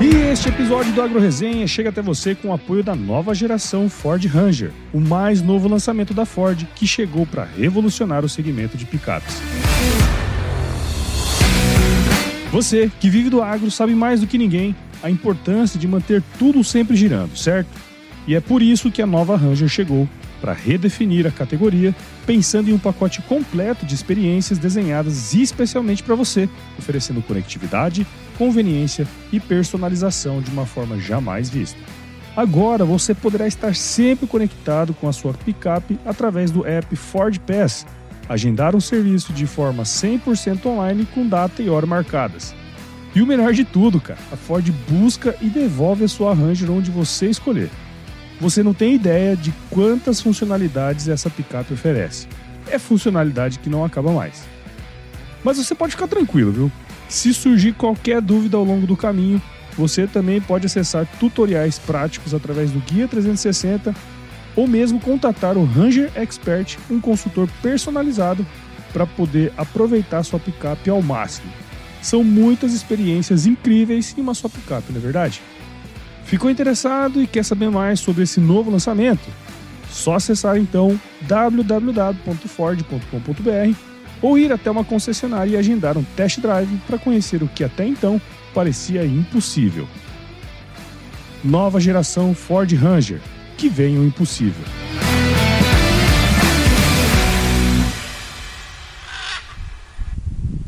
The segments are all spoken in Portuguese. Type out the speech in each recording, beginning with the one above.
E este episódio do Agro Resenha chega até você com o apoio da nova geração Ford Ranger, o mais novo lançamento da Ford que chegou para revolucionar o segmento de picapes. Você que vive do agro sabe mais do que ninguém a importância de manter tudo sempre girando, certo? E é por isso que a nova Ranger chegou para redefinir a categoria, pensando em um pacote completo de experiências desenhadas especialmente para você, oferecendo conectividade, conveniência e personalização de uma forma jamais vista. Agora você poderá estar sempre conectado com a sua picape através do app Ford Pass, agendar um serviço de forma 100% online com data e hora marcadas. E o melhor de tudo, cara, a Ford busca e devolve a sua Ranger onde você escolher. Você não tem ideia de quantas funcionalidades essa picape oferece. É funcionalidade que não acaba mais. Mas você pode ficar tranquilo, viu? Se surgir qualquer dúvida ao longo do caminho, você também pode acessar tutoriais práticos através do Guia 360 ou mesmo contatar o Ranger Expert, um consultor personalizado para poder aproveitar sua picape ao máximo. São muitas experiências incríveis em uma só picape, não é verdade? Ficou interessado e quer saber mais sobre esse novo lançamento? Só acessar então www.ford.com.br ou ir até uma concessionária e agendar um test drive para conhecer o que até então parecia impossível. Nova geração Ford Ranger, que vem o impossível.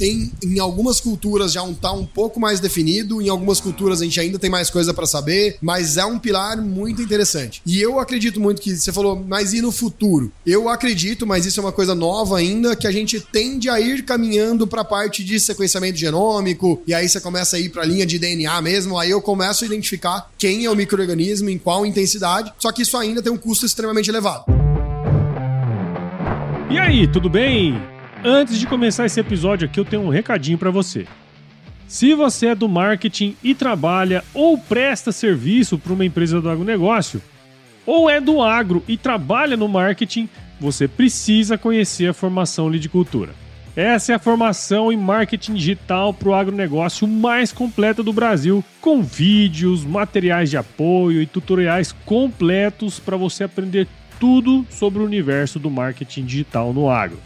Em, em algumas culturas já está um pouco mais definido, em algumas culturas a gente ainda tem mais coisa para saber, mas é um pilar muito interessante. E eu acredito muito que você falou, mas e no futuro? Eu acredito, mas isso é uma coisa nova ainda, que a gente tende a ir caminhando para a parte de sequenciamento genômico, e aí você começa a ir para a linha de DNA mesmo, aí eu começo a identificar quem é o microorganismo, em qual intensidade, só que isso ainda tem um custo extremamente elevado. E aí, tudo bem? Antes de começar esse episódio aqui, eu tenho um recadinho para você. Se você é do marketing e trabalha ou presta serviço para uma empresa do agronegócio, ou é do agro e trabalha no marketing, você precisa conhecer a formação Lidicultura. Essa é a formação em marketing digital para o agronegócio mais completa do Brasil, com vídeos, materiais de apoio e tutoriais completos para você aprender tudo sobre o universo do marketing digital no agro.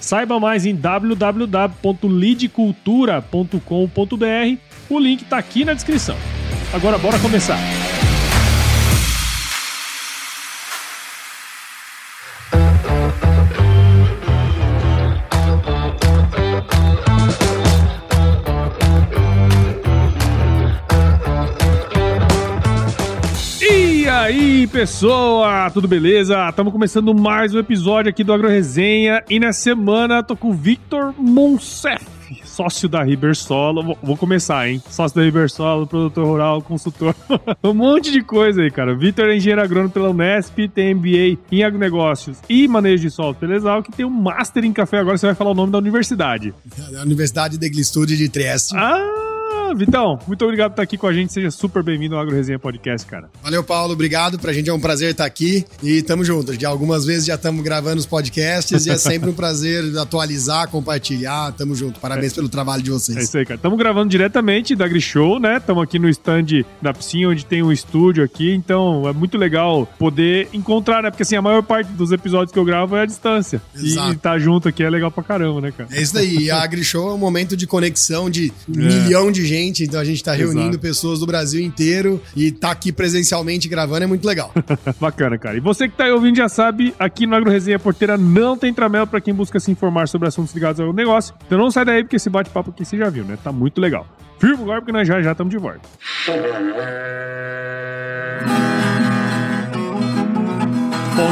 Saiba mais em www.lidcultura.com.br. O link está aqui na descrição. Agora bora começar. Aí, pessoa, tudo beleza? Estamos começando mais um episódio aqui do Agro Resenha e na semana tô com o Victor Monsef, sócio da Ribersolo. Vou, começar, hein? Sócio da Ribersolo, produtor rural, consultor, um monte de coisa aí, cara. Victor é engenheiro agrônomo pela Unesp, tem MBA em agronegócios e manejo de solo pela Exal, que tem um Master em café. Agora você vai falar o nome da universidade. A Universidade de Glistude de Trieste. Ah! Vitão, muito obrigado por estar aqui com a gente. Seja super bem-vindo ao Agro Resenha Podcast, cara. Valeu, Paulo. Obrigado. Pra gente é um prazer estar aqui e tamo junto. Já algumas vezes já estamos gravando os podcasts e é sempre um prazer atualizar, compartilhar. Tamo junto. Parabéns é. pelo trabalho de vocês. É isso aí, cara. Estamos gravando diretamente da AgriShow, né? Estamos aqui no stand da piscina, onde tem um estúdio aqui. Então é muito legal poder encontrar, né? Porque assim, a maior parte dos episódios que eu gravo é à distância. Exato. E estar tá junto aqui é legal pra caramba, né, cara? É isso daí. E a AgriShow é um momento de conexão de é. milhão de gente então a gente tá reunindo Exato. pessoas do Brasil inteiro e tá aqui presencialmente gravando é muito legal. Bacana, cara. E você que tá aí ouvindo já sabe, aqui no Agro Resenha Porteira não tem tramela para quem busca se informar sobre assuntos ligados ao negócio. Então não sai daí porque esse bate-papo aqui você já viu, né? Tá muito legal. Firma agora porque nós já já estamos de volta.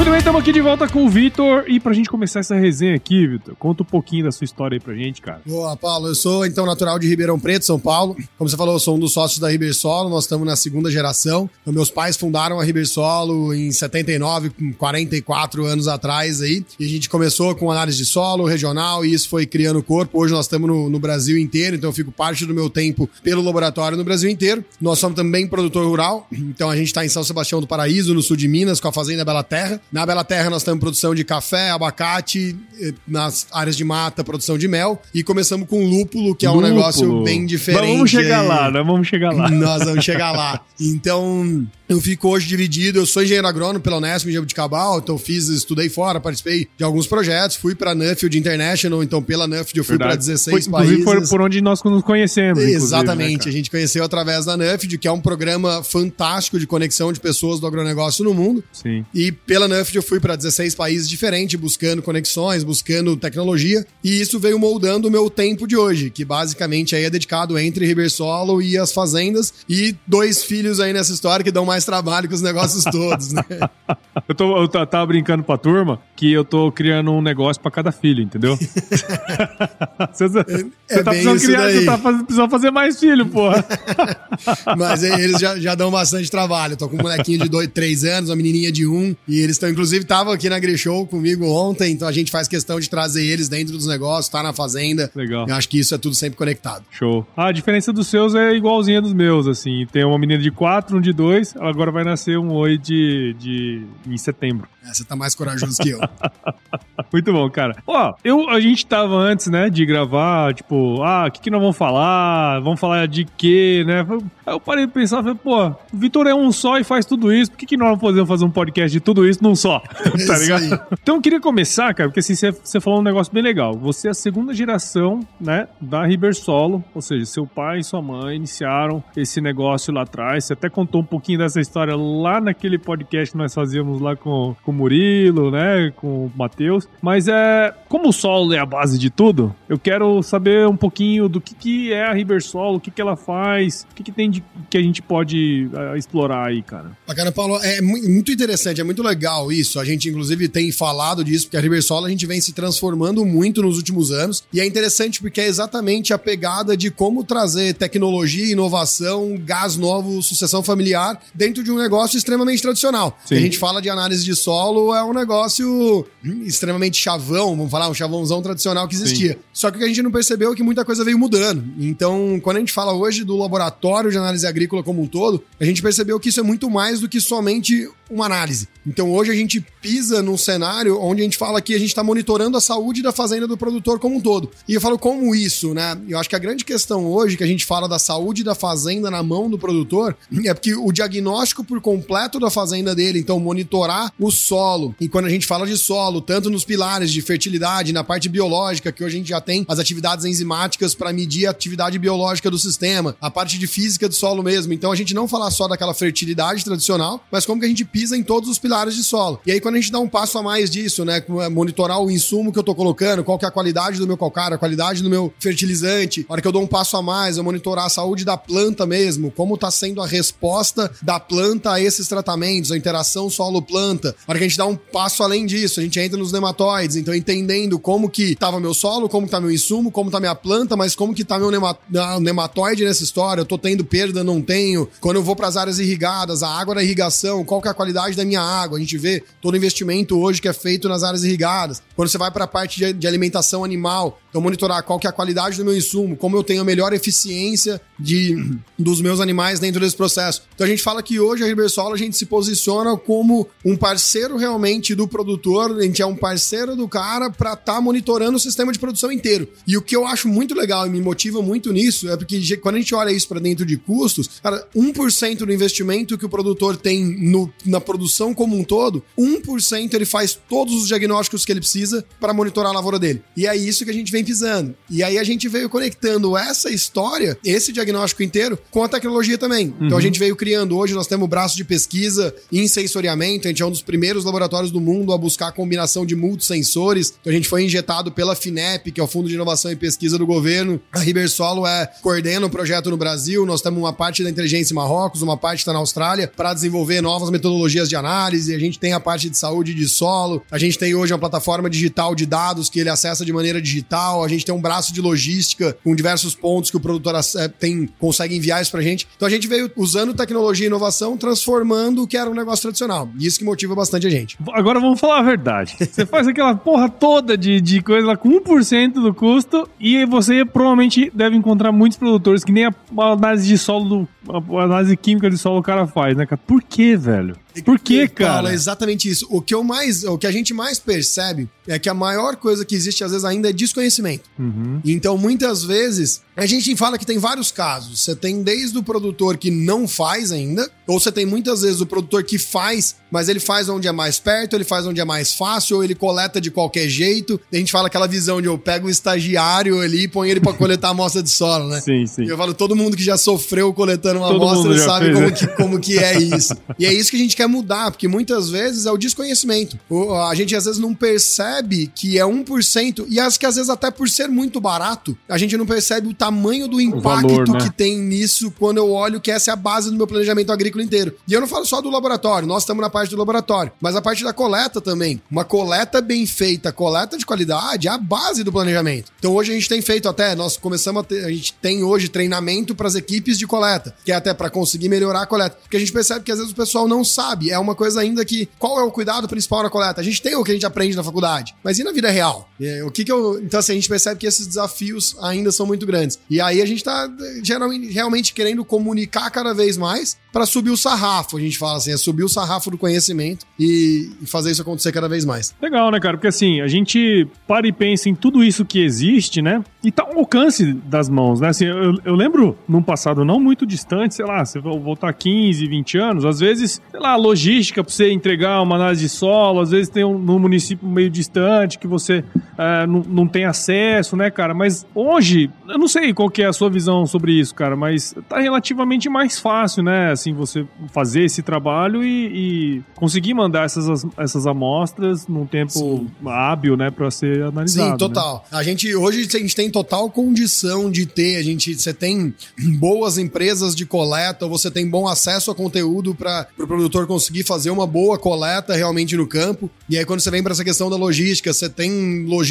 Muito bem, estamos aqui de volta com o Vitor. E pra gente começar essa resenha aqui, Vitor, conta um pouquinho da sua história aí pra gente, cara. Boa, Paulo. Eu sou, então, natural de Ribeirão Preto, São Paulo. Como você falou, eu sou um dos sócios da Ribersolo. Nós estamos na segunda geração. Então, meus pais fundaram a Ribersolo em 79, com 44 anos atrás aí. E a gente começou com análise de solo regional e isso foi criando corpo. Hoje nós estamos no, no Brasil inteiro, então eu fico parte do meu tempo pelo laboratório no Brasil inteiro. Nós somos também produtor rural. Então, a gente está em São Sebastião do Paraíso, no sul de Minas, com a Fazenda Bela Terra. Na Bela Terra nós temos produção de café, abacate, eh, nas áreas de mata, produção de mel. E começamos com lúpulo, que é um Lúpulo. negócio bem diferente. Mas vamos chegar lá, né? Vamos chegar lá. Nós vamos chegar lá. Então, eu fico hoje dividido. Eu sou engenheiro agrônomo pela Unesp em Jabuticabal, então fiz, estudei fora, participei de alguns projetos, fui para Nuffield International, então pela Nuffield eu fui para Verdade. 16 Foi- países. foi por onde nós nos conhecemos. inclusive, Exatamente, né, a gente conheceu através da Nuffield, que é um programa fantástico de conexão de pessoas do agronegócio no mundo. Sim. E pela Nuffield eu fui para 16 países diferentes, buscando conexões, buscando tecnologia, e isso veio moldando o meu tempo de hoje, que basicamente aí é dedicado entre Ribersolo e as fazendas, e dois filhos aí nessa história que dão mais trabalho que os negócios todos, né? Eu, tô, eu ta- tava brincando pra turma que eu tô criando um negócio pra cada filho, entendeu? você você é tá precisando criar, daí. você tá precisando fazer mais filho, porra. Mas eles já, já dão bastante trabalho. Eu tô com um molequinho de dois, três anos, uma menininha de um, e eles estão, inclusive, estavam aqui na Grishow comigo ontem, então a gente faz questão de trazer eles dentro dos negócios, tá na fazenda. Legal. Eu acho que isso é tudo sempre conectado. Show. Ah, a diferença dos seus é igualzinha dos meus, assim. Tem uma menina de quatro, um de dois, agora vai nascer um oi de, de em setembro. É, você tá mais corajoso que eu. Muito bom, cara. Ó, eu, a gente tava antes, né, de gravar, tipo, ah, o que, que nós vamos falar? Vamos falar de quê, né? Aí eu parei de pensar, falei, pô, o Vitor é um só e faz tudo isso, por que, que nós não podemos fazer um podcast de tudo isso num só? tá Isso ligado? aí. Então eu queria começar, cara, porque assim, você, você falou um negócio bem legal. Você é a segunda geração, né, da Ribersolo, ou seja, seu pai e sua mãe iniciaram esse negócio lá atrás. Você até contou um pouquinho dessa história lá naquele podcast que nós fazíamos lá com, com o Murilo, né, com o Matheus. Mas é, como o solo é a base de tudo, eu quero saber um pouquinho do que, que é a Ribersolo, o que, que ela faz, o que, que tem de que a gente pode eh, explorar aí, cara. Bacana, Paulo. É mu- muito interessante, é muito legal isso. A gente, inclusive, tem falado disso, porque a Riversolo a gente vem se transformando muito nos últimos anos. E é interessante porque é exatamente a pegada de como trazer tecnologia, inovação, gás novo, sucessão familiar dentro de um negócio extremamente tradicional. A gente fala de análise de solo, é um negócio extremamente chavão, vamos falar, um chavãozão tradicional que existia. Só que o que a gente não percebeu é que muita coisa veio mudando. Então, quando a gente fala hoje do laboratório de análise agrícola como um todo, a gente percebeu que isso é muito mais do que somente uma análise. Então, hoje a gente pisa num cenário onde a gente fala que a gente está monitorando a saúde da fazenda do produtor como um todo. E eu falo como isso, né? Eu acho que a grande questão hoje que a gente fala da saúde da fazenda na mão do produtor é porque o diagnóstico por completo da fazenda dele, então monitorar o solo. E quando a gente fala de solo, tanto nos pilares de fertilidade, na parte biológica, que hoje a gente já tem as atividades enzimáticas para medir a atividade biológica do sistema, a parte de física do solo mesmo. Então a gente não falar só daquela fertilidade tradicional, mas como que a gente pisa em todos os pilares de solo. E aí quando a gente dá um passo a mais disso, né, é monitorar o insumo que eu tô colocando, qual que é a qualidade do meu calcário, a qualidade do meu fertilizante, a hora que eu dou um passo a mais, eu monitorar a saúde da planta mesmo, como tá sendo a resposta da planta a esses tratamentos, a interação solo-planta. A hora que a gente dá um passo além disso, a gente entra nos nematóides, então entendendo como que tava meu solo, como que tá meu insumo, como tá minha planta, mas como que tá meu nema- nematóide nessa história, eu tô tendo perda, não tenho. Quando eu vou para as áreas irrigadas, a água da irrigação, qual que é a qualidade da minha água? A gente vê todo o investimento hoje que é feito nas áreas irrigadas. Quando você vai para a parte de, de alimentação animal, Então, monitorar qual que é a qualidade do meu insumo, como eu tenho a melhor eficiência de, dos meus animais dentro desse processo. Então, a gente fala que hoje a Ribersolo a gente se posiciona como um parceiro realmente do produtor, a gente é um parceiro do cara para estar tá monitorando o sistema de produção inteiro. E o que eu acho muito legal e me motiva muito nisso é porque quando a gente olha isso para dentro de custos, cara, 1% do investimento que o produtor tem no, na produção como um todo, 1% ele faz todos os diagnósticos que ele precisa para monitorar a lavoura dele. E é isso que a gente vem pisando. E aí a gente veio conectando essa história, esse diagnóstico inteiro, com a tecnologia também. Uhum. Então a uhum. gente veio criando, hoje nós temos braço de pesquisa em sensoriamento, a gente é um dos primeiros laboratórios do mundo a buscar a combinação de multisensores. Então a gente foi injetado pela FINEP, que é o Fundo de Inovação e Pesquisa do governo. A Ribersolo é coordena o projeto no Brasil, nós temos uma parte da inteligência em Marrocos, uma parte está na Austrália, para desenvolver novas metodologias de análise. A gente tem a parte de saúde de solo, a gente tem hoje uma plataforma digital de dados que ele acessa de maneira digital, a gente tem um braço de logística com diversos pontos que o produtor eh, tem, consegue enviar isso pra gente. Então a gente veio usando tecnologia e inovação, transformando o que era um negócio tradicional. E isso que motiva bastante a gente. Agora vamos falar a verdade. Você faz aquela porra toda de, de coisa com 1% do custo e você provavelmente deve encontrar muitos produtores que nem a análise de solo, a análise química de solo o cara faz, né, cara? Por que, velho? Por que, cara? Paulo, é exatamente isso. O que eu mais, o que a gente mais percebe é que a maior coisa que existe às vezes ainda é desconhecimento. Uhum. Então, muitas vezes, a gente fala que tem vários casos. Você tem desde o produtor que não faz ainda, ou você tem muitas vezes o produtor que faz, mas ele faz onde é mais perto, ele faz onde é mais fácil, ou ele coleta de qualquer jeito. A gente fala aquela visão de eu pego um estagiário ali e põe ele para coletar a amostra de solo, né? Sim, sim. Eu falo, todo mundo que já sofreu coletando uma todo amostra sabe fez, como, né? que, como que é isso. e é isso que a gente quer mudar, porque muitas vezes é o desconhecimento. A gente às vezes não percebe que é 1%, e acho que às vezes até por ser muito barato, a gente não percebe o tamanho do impacto valor, né? que tem nisso quando eu olho que essa é a base do meu planejamento agrícola inteiro. E eu não falo só do laboratório, nós estamos na parte do laboratório, mas a parte da coleta também. Uma coleta bem feita, coleta de qualidade, é a base do planejamento. Então hoje a gente tem feito até, nós começamos a ter, a gente tem hoje treinamento para as equipes de coleta, que é até para conseguir melhorar a coleta. Porque a gente percebe que às vezes o pessoal não sabe, é uma coisa ainda que. Qual é o cuidado principal na coleta? A gente tem o que a gente aprende na faculdade, mas e na vida real? É, o que que eu. Então, assim, a gente percebe que esses desafios ainda são muito grandes. E aí a gente tá geralmente, realmente querendo comunicar cada vez mais para subir o sarrafo, a gente fala assim, é subir o sarrafo do conhecimento e, fazer isso acontecer cada vez mais. Legal, né, cara? Porque assim, a gente para e pensa em tudo isso que existe, né? E tá ao alcance das mãos, né? Assim, eu, eu lembro num passado não muito distante, sei lá, você voltar 15, 20 anos, às vezes, sei lá, logística para você entregar uma análise de solo, às vezes tem um município meio distante que você é, não, não tem acesso, né, cara? Mas hoje, eu não sei qual que é a sua visão sobre isso, cara, mas tá relativamente mais fácil, né? assim, você fazer esse trabalho e, e conseguir mandar essas, essas amostras num tempo Sim. hábil, né, para ser analisado. Sim, né? total. Né? A gente hoje a gente tem total condição de ter, a gente você tem boas empresas de coleta, você tem bom acesso a conteúdo para o pro produtor conseguir fazer uma boa coleta realmente no campo. E aí quando você vem para essa questão da logística, você tem logística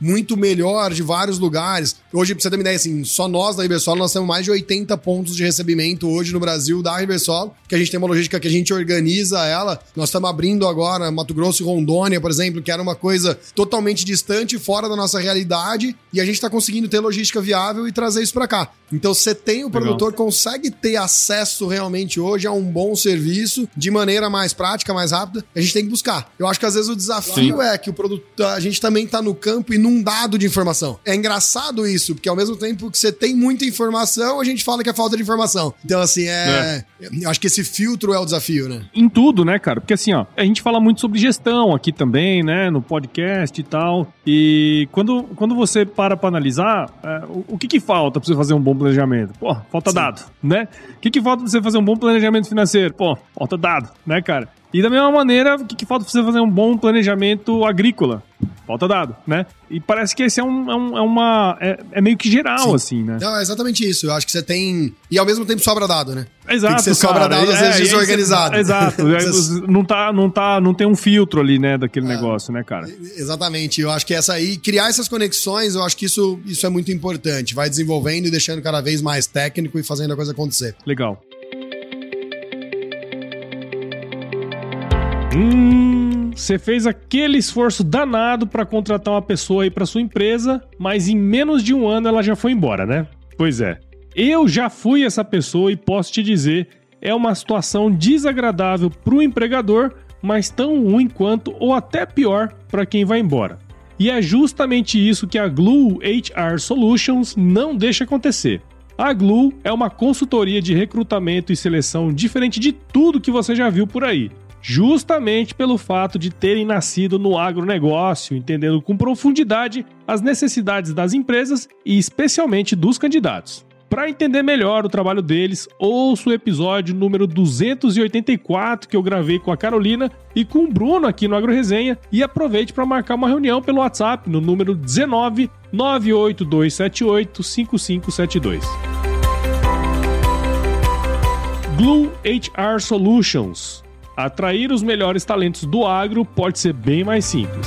muito melhor de vários lugares. Hoje, pra você ter uma ideia, assim, só nós da Ibersol, nós temos mais de 80 pontos de recebimento hoje no Brasil da Riversol, que a gente tem uma logística que a gente organiza ela. Nós estamos abrindo agora Mato Grosso e Rondônia, por exemplo, que era uma coisa totalmente distante, fora da nossa realidade, e a gente está conseguindo ter logística viável e trazer isso para cá. Então você tem o produtor Legal. consegue ter acesso realmente hoje a um bom serviço de maneira mais prática, mais rápida. A gente tem que buscar. Eu acho que às vezes o desafio Sim. é que o produto, a gente também está no campo inundado de informação. É engraçado isso, porque ao mesmo tempo que você tem muita informação, a gente fala que é falta de informação. Então assim, é, é. eu acho que esse filtro é o desafio, né? Em tudo, né, cara? Porque assim, ó, a gente fala muito sobre gestão aqui também, né, no podcast e tal. E quando, quando você para para analisar, é, o, o que que falta para você fazer um bom planejamento? Pô, falta Sim. dado, né? O que, que falta pra você fazer um bom planejamento financeiro? Pô, falta dado, né, cara? E da mesma maneira, o que, que falta pra você fazer um bom planejamento agrícola? Falta dado, né? E parece que esse é, um, é, um, é uma. É, é, meio que geral, Sim. assim, né? Não, é exatamente isso. Eu acho que você tem. E ao mesmo tempo sobra dado, né? Exato. Tem que ser sobra dado, às vezes é, desorganizado. exato. não, tá, não, tá, não tem um filtro ali, né, daquele é, negócio, né, cara? Exatamente. Eu acho que essa aí, criar essas conexões, eu acho que isso, isso é muito importante. Vai desenvolvendo e deixando cada vez mais técnico e fazendo a coisa acontecer. Legal. Hum. Você fez aquele esforço danado para contratar uma pessoa aí para sua empresa, mas em menos de um ano ela já foi embora, né? Pois é. Eu já fui essa pessoa e posso te dizer, é uma situação desagradável para o empregador, mas tão ruim quanto ou até pior para quem vai embora. E é justamente isso que a Glue HR Solutions não deixa acontecer. A Glue é uma consultoria de recrutamento e seleção diferente de tudo que você já viu por aí. Justamente pelo fato de terem nascido no agronegócio, entendendo com profundidade as necessidades das empresas e especialmente dos candidatos. Para entender melhor o trabalho deles, ouça o episódio número 284 que eu gravei com a Carolina e com o Bruno aqui no Agro Resenha e aproveite para marcar uma reunião pelo WhatsApp no número 19 98278 5572. Glue HR Solutions. Atrair os melhores talentos do agro pode ser bem mais simples.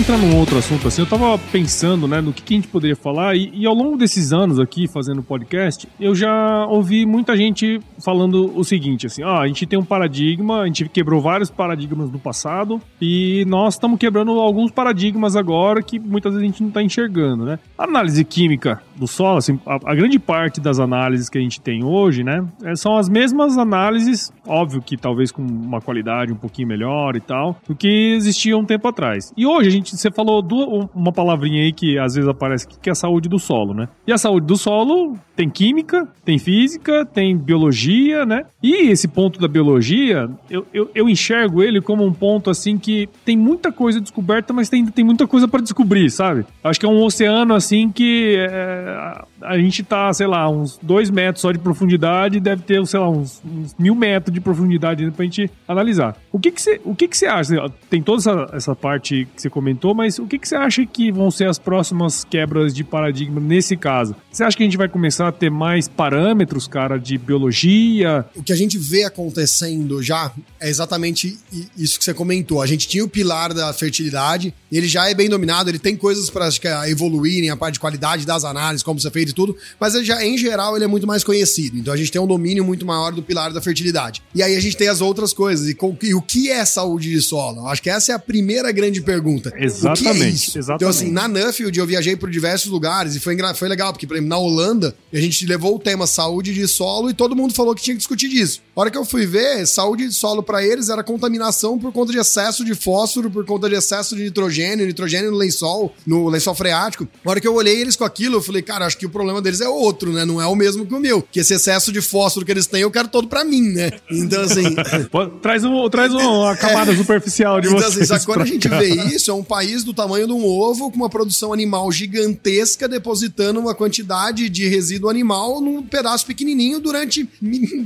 Entrar num outro assunto assim. Eu tava pensando, né, no que, que a gente poderia falar, e, e, ao longo desses anos aqui fazendo podcast, eu já ouvi muita gente falando o seguinte: assim, ah, a gente tem um paradigma, a gente quebrou vários paradigmas do passado, e nós estamos quebrando alguns paradigmas agora que muitas vezes a gente não tá enxergando, né? A análise química do solo, assim, a, a grande parte das análises que a gente tem hoje, né, é, são as mesmas análises, óbvio que talvez com uma qualidade um pouquinho melhor e tal, do que existia um tempo atrás. E hoje a gente, você falou duas, uma palavrinha aí que às vezes aparece que é a saúde do solo, né? E a saúde do solo tem química, tem física, tem biologia, né? E esse ponto da biologia, eu, eu, eu enxergo ele como um ponto assim que tem muita coisa descoberta, mas tem, tem muita coisa para descobrir, sabe? Acho que é um oceano assim que é, a gente tá, sei lá, uns dois metros só de profundidade, deve ter, sei lá, uns, uns mil metros de profundidade pra gente analisar. O que que você, o que que você acha? Tem toda essa, essa parte que você comentou, mas o que que você acha que vão ser as próximas quebras de paradigma nesse caso? Você acha que a gente vai começar a ter mais parâmetros, cara, de biologia? O que a gente vê acontecendo já é exatamente isso que você comentou. A gente tinha o pilar da fertilidade, ele já é bem dominado, ele tem coisas para evoluírem, a parte de qualidade das análises, como você fez e tudo, mas ele já, em geral, ele é muito mais conhecido. Então a gente tem um domínio muito maior do pilar da fertilidade. E aí a gente tem as outras coisas. E, com, e o que é saúde de solo? Acho que essa é a primeira grande pergunta. Exatamente. É? Exatamente. Então, assim, na Nuffield eu viajei por diversos lugares e foi, foi legal, porque, por exemplo, na Holanda, a gente levou o tema saúde de solo e todo mundo falou que tinha que discutir disso. A hora que eu fui ver, saúde de solo para eles era contaminação por conta de excesso de fósforo, por conta de excesso de nitrogênio, nitrogênio no lençol, no lençol freático. A hora que eu olhei eles com aquilo, eu falei, cara, acho que o problema deles é outro, né? Não é o mesmo que o meu. Que esse excesso de fósforo que eles têm, eu quero todo para mim, né? Então, assim. traz um, traz uma camada é, superficial de então, assim, vocês. Assim, quando a gente cá. vê isso, é um país do tamanho de um ovo, com uma produção animal gigantesca, depositando uma quantidade de resíduo animal num pedaço pequenininho durante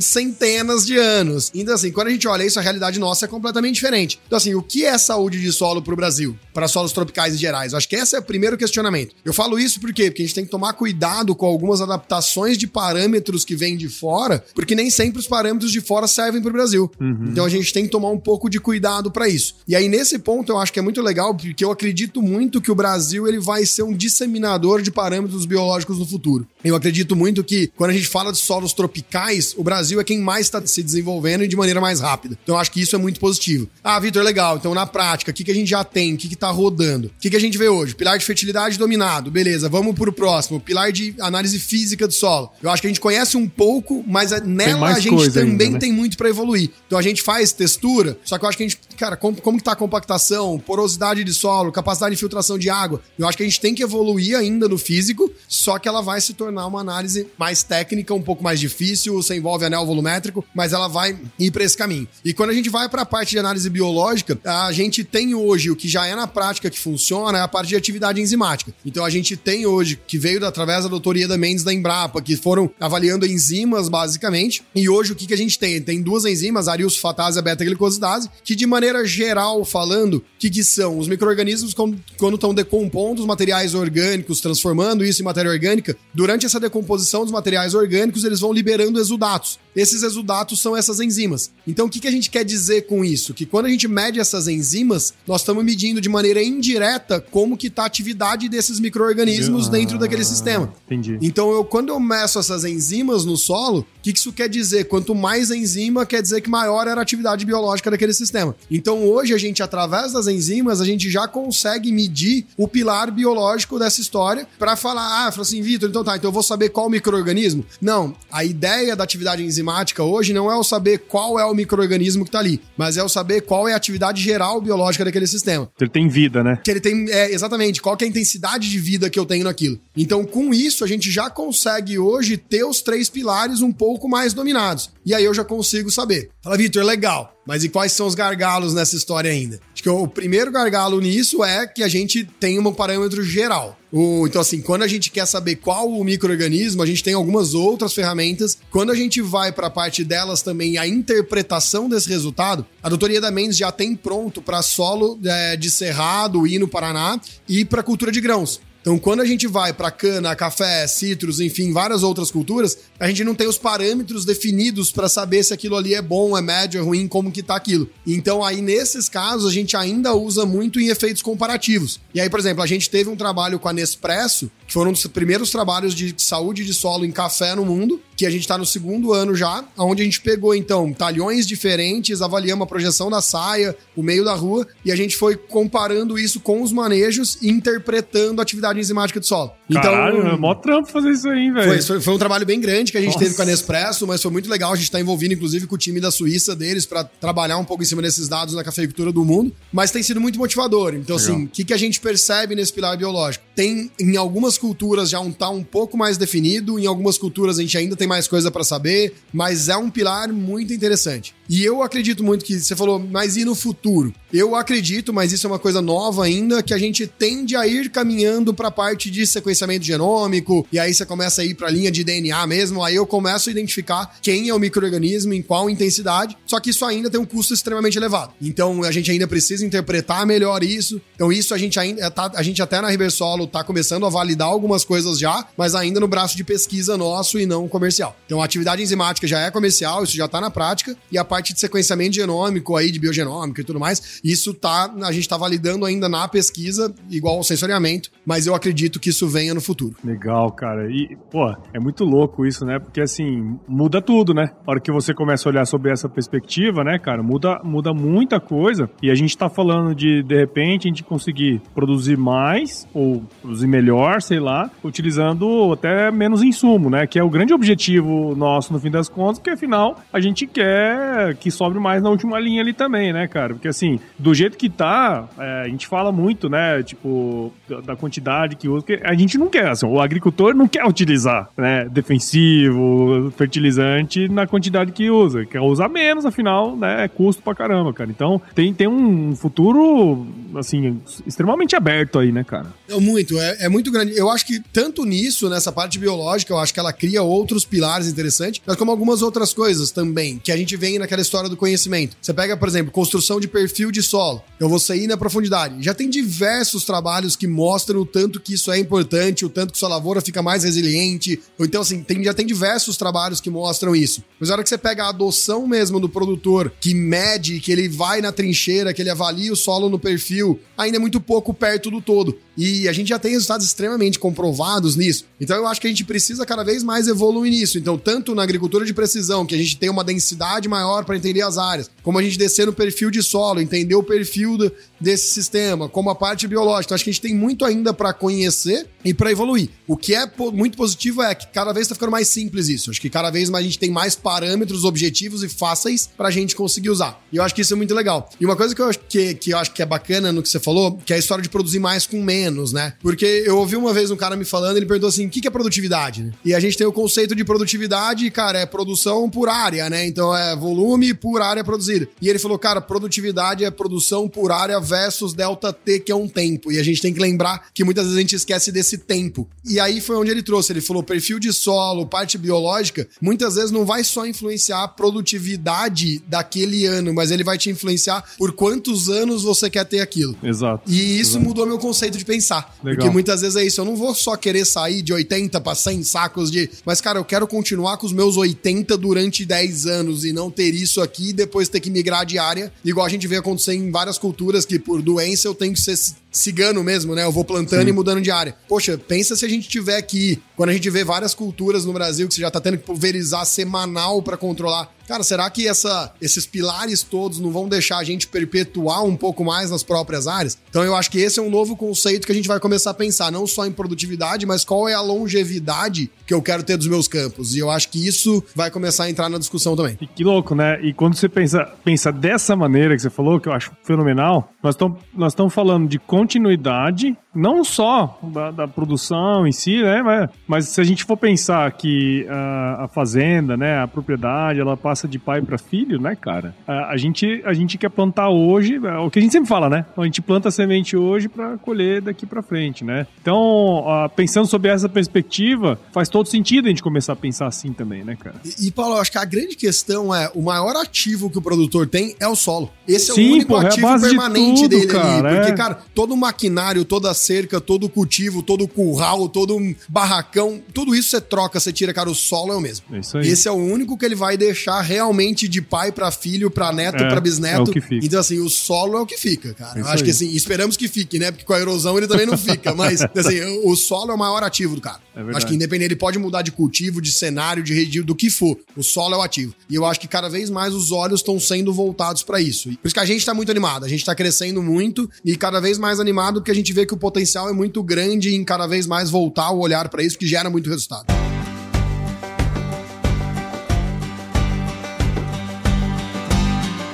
centenas de anos. Então, assim, quando a gente olha isso, a realidade nossa é completamente diferente. Então, assim, o que é saúde de solo para o Brasil? Para solos tropicais e gerais? Eu acho que esse é o primeiro questionamento. Eu falo isso por quê? Porque a gente tem que tomar cuidado com algumas adaptações de parâmetros que vêm de fora, porque nem sempre os parâmetros de fora servem para o Brasil. Uhum. Então a gente tem que tomar um pouco de cuidado para isso. E aí, nesse ponto, eu acho que é muito legal, porque eu acredito muito que o Brasil ele vai ser um disseminador de parâmetros biológicos no futuro. Eu acredito muito que quando a gente fala de solos tropicais, o Brasil é quem mais está se desenvolvendo e de maneira mais rápida. Então eu acho que isso é muito positivo. Ah, Vitor, legal. Então na prática, o que, que a gente já tem? O que, que tá rodando? O que, que a gente vê hoje? Pilar de fertilidade dominado. Beleza, vamos pro próximo. Pilar de análise física do solo. Eu acho que a gente conhece um pouco, mas nela a gente também ainda, né? tem muito para evoluir. Então a gente faz textura, só que eu acho que a gente, cara, como, como que tá a compactação, porosidade de solo, capacidade de filtração de água? Eu acho que a gente tem que evoluir ainda no físico, só que ela vai se tornar uma análise mais técnica, um pouco mais difícil, você envolve anel volumétrico, mas ela vai ir para esse caminho. E quando a gente vai para a parte de análise biológica, a gente tem hoje o que já é na, prática que funciona é a parte de atividade enzimática. Então a gente tem hoje, que veio através da doutoria da Mendes da Embrapa, que foram avaliando enzimas basicamente. E hoje o que, que a gente tem? Tem duas enzimas, a ariosulfatase e a beta-glicosidase, que de maneira geral falando, o que, que são? Os micro-organismos quando estão decompondo os materiais orgânicos, transformando isso em matéria orgânica, durante essa decomposição dos materiais orgânicos, eles vão liberando exudatos. Esses exudatos são essas enzimas. Então, o que, que a gente quer dizer com isso? Que quando a gente mede essas enzimas, nós estamos medindo de maneira indireta como que está a atividade desses micro-organismos ah, dentro daquele sistema. Entendi. Então, eu, quando eu meço essas enzimas no solo, o que, que isso quer dizer? Quanto mais enzima, quer dizer que maior era a atividade biológica daquele sistema. Então, hoje, a gente, através das enzimas, a gente já consegue medir o pilar biológico dessa história para falar, ah, fala assim, Vitor, então tá, então eu vou saber qual microorganismo? Não, a ideia da atividade enzimática hoje não é o saber qual é o microorganismo que tá ali, mas é o saber qual é a atividade geral biológica daquele sistema. Ele tem vida, né? Que ele tem, é, exatamente, qual é a intensidade de vida que eu tenho naquilo. Então, com isso, a gente já consegue hoje ter os três pilares um pouco mais dominados. E aí eu já consigo saber. Fala, Vitor, legal. Mas e quais são os gargalos nessa história ainda? Acho que o primeiro gargalo nisso é que a gente tem um parâmetro geral. O, então, assim, quando a gente quer saber qual o microorganismo, a gente tem algumas outras ferramentas. Quando a gente vai para a parte delas também, a interpretação desse resultado, a doutoria da Mendes já tem pronto para solo é, de cerrado, e no Paraná e para cultura de grãos. Então, quando a gente vai para cana, café, citros, enfim, várias outras culturas, a gente não tem os parâmetros definidos para saber se aquilo ali é bom, é médio, é ruim, como que tá aquilo. Então, aí nesses casos, a gente ainda usa muito em efeitos comparativos. E aí, por exemplo, a gente teve um trabalho com a Nespresso, que foram um dos primeiros trabalhos de saúde de solo em café no mundo, que a gente está no segundo ano já, onde a gente pegou, então, talhões diferentes, avaliamos a projeção da saia, o meio da rua, e a gente foi comparando isso com os manejos e interpretando a atividade enzimática do solo. Então, Caralho, é mó trampo fazer isso aí, velho. Foi, foi, um trabalho bem grande que a gente Nossa. teve com a Nespresso, mas foi muito legal. A gente está envolvido, inclusive, com o time da Suíça deles para trabalhar um pouco em cima desses dados na cafeicultura do mundo, mas tem sido muito motivador. Então, assim, legal. assim, o que, que a gente percebe nesse pilar biológico? Tem, em algumas culturas, já um tá um pouco mais definido, em algumas culturas a gente ainda tem tem mais coisa para saber, mas é um pilar muito interessante. E eu acredito muito que você falou, mas e no futuro? Eu acredito, mas isso é uma coisa nova ainda, que a gente tende a ir caminhando para a parte de sequenciamento genômico, e aí você começa a ir para a linha de DNA mesmo, aí eu começo a identificar quem é o microorganismo, em qual intensidade, só que isso ainda tem um custo extremamente elevado. Então a gente ainda precisa interpretar melhor isso. Então isso a gente ainda tá, a gente até na Ribersolo tá começando a validar algumas coisas já, mas ainda no braço de pesquisa nosso e não comercial. Então a atividade enzimática já é comercial, isso já está na prática, e a parte de sequenciamento genômico aí, de biogenômica e tudo mais, isso tá, a gente está validando ainda na pesquisa, igual o sensoriamento, mas eu acredito que isso venha no futuro. Legal, cara. E, pô, é muito louco isso, né? Porque assim, muda tudo, né? A hora que você começa a olhar sobre essa perspectiva, né, cara, muda, muda muita coisa. E a gente está falando de, de repente, a gente conseguir produzir mais ou produzir melhor, sei lá, utilizando até menos insumo, né? Que é o grande objetivo nosso no fim das contas, porque afinal a gente quer que sobre mais na última linha ali também, né, cara? Porque assim, do jeito que tá, é, a gente fala muito, né, tipo, da quantidade que usa, a gente não quer, assim, o agricultor não quer utilizar, né, defensivo, fertilizante na quantidade que usa, quer usar menos, afinal, né, é custo pra caramba, cara. Então, tem, tem um futuro, assim, extremamente aberto aí, né, cara? É muito, é, é muito grande. Eu acho que tanto nisso, nessa parte biológica, eu acho que ela cria outros pilares interessantes, mas como algumas outras coisas também, que a gente vem naquela história do conhecimento. Você pega, por exemplo, construção de perfil de solo. Eu vou sair na profundidade. Já tem diversos trabalhos que mostram o tanto que isso é importante, o tanto que sua lavoura fica mais resiliente. Então, assim, tem, já tem diversos trabalhos que mostram isso. Mas na hora que você pega a adoção mesmo do produtor, que mede, que ele vai na trincheira, que ele avalia o solo no perfil, ainda é muito pouco perto do todo. E a gente já tem resultados extremamente comprovados nisso. Então eu acho que a gente precisa cada vez mais evoluir nisso. Então, tanto na agricultura de precisão, que a gente tem uma densidade maior para entender as áreas, como a gente descer no perfil de solo, entender o perfil do, desse sistema, como a parte biológica. Então, acho que a gente tem muito ainda para conhecer e para evoluir. O que é muito positivo é que cada vez está ficando mais simples isso. Acho que cada vez mais a gente tem mais parâmetros objetivos e fáceis para a gente conseguir usar. E eu acho que isso é muito legal. E uma coisa que eu, acho que, que eu acho que é bacana no que você falou, que é a história de produzir mais com menos, né? Porque eu ouvi uma vez um cara me falando, ele perguntou assim: o que é produtividade? E a gente tem o conceito de produtividade, cara, é produção por área, né? Então é volume por área produzida. E ele falou, cara, produtividade é produção por área versus versus delta T, que é um tempo. E a gente tem que lembrar que muitas vezes a gente esquece desse tempo. E aí foi onde ele trouxe. Ele falou: perfil de solo, parte biológica, muitas vezes não vai só influenciar a produtividade daquele ano, mas ele vai te influenciar por quantos anos você quer ter aquilo. Exato. E isso Exato. mudou meu conceito de pensar. Legal. Porque muitas vezes é isso. Eu não vou só querer sair de 80 para 100 sacos de. Mas, cara, eu quero continuar com os meus 80 durante 10 anos e não ter isso aqui e depois ter que migrar de área. Igual a gente vê acontecer em várias culturas que, por doença, eu tenho que ser cigano mesmo, né? Eu vou plantando Sim. e mudando de área. Poxa, pensa se a gente tiver aqui, quando a gente vê várias culturas no Brasil que você já tá tendo que pulverizar semanal para controlar. Cara, será que essa, esses pilares todos não vão deixar a gente perpetuar um pouco mais nas próprias áreas? Então eu acho que esse é um novo conceito que a gente vai começar a pensar, não só em produtividade, mas qual é a longevidade que eu quero ter dos meus campos. E eu acho que isso vai começar a entrar na discussão também. E que louco, né? E quando você pensa, pensa dessa maneira que você falou, que eu acho fenomenal, nós estamos nós estamos falando de continuidade, não só da, da produção em si, né? Mas, mas se a gente for pensar que a, a fazenda, né, a propriedade, ela passa de pai para filho, né, cara? A, a gente, a gente quer plantar hoje, é o que a gente sempre fala, né? A gente planta a semente hoje para colher daqui para frente, né? Então, ah, pensando sobre essa perspectiva, faz todo sentido a gente começar a pensar assim também, né, cara? E, e, Paulo, acho que a grande questão é o maior ativo que o produtor tem é o solo. Esse é Sim, o único porra, é a ativo de permanente tudo, dele cara, ali. Porque, é. cara, todo o maquinário, toda a cerca, todo o cultivo, todo o curral, todo um barracão, tudo isso você troca, você tira, cara, o solo é o mesmo. É isso aí. Esse é o único que ele vai deixar realmente de pai pra filho, pra neto, É, pra bisneto. é o que fica. Então, assim, o solo é o que fica, cara. É acho aí. que, assim, esperamos que fique, né? Porque com a erosão ele também não fica. Mas, assim, o solo é o maior ativo do cara. É verdade. acho que independente, ele pode mudar de cultivo, de cenário, de região, do que for. O solo é o ativo. E eu acho que cada vez mais os olhos estão sendo voltados pra isso. Por isso que a gente tá muito animado. A gente tá crescendo muito e cada vez mais animado porque a gente vê que o potencial é muito grande em cada vez mais voltar o olhar pra isso, que gera muito resultado.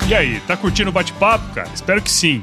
E aí, tá curtindo o bate-papo, cara? Espero que sim.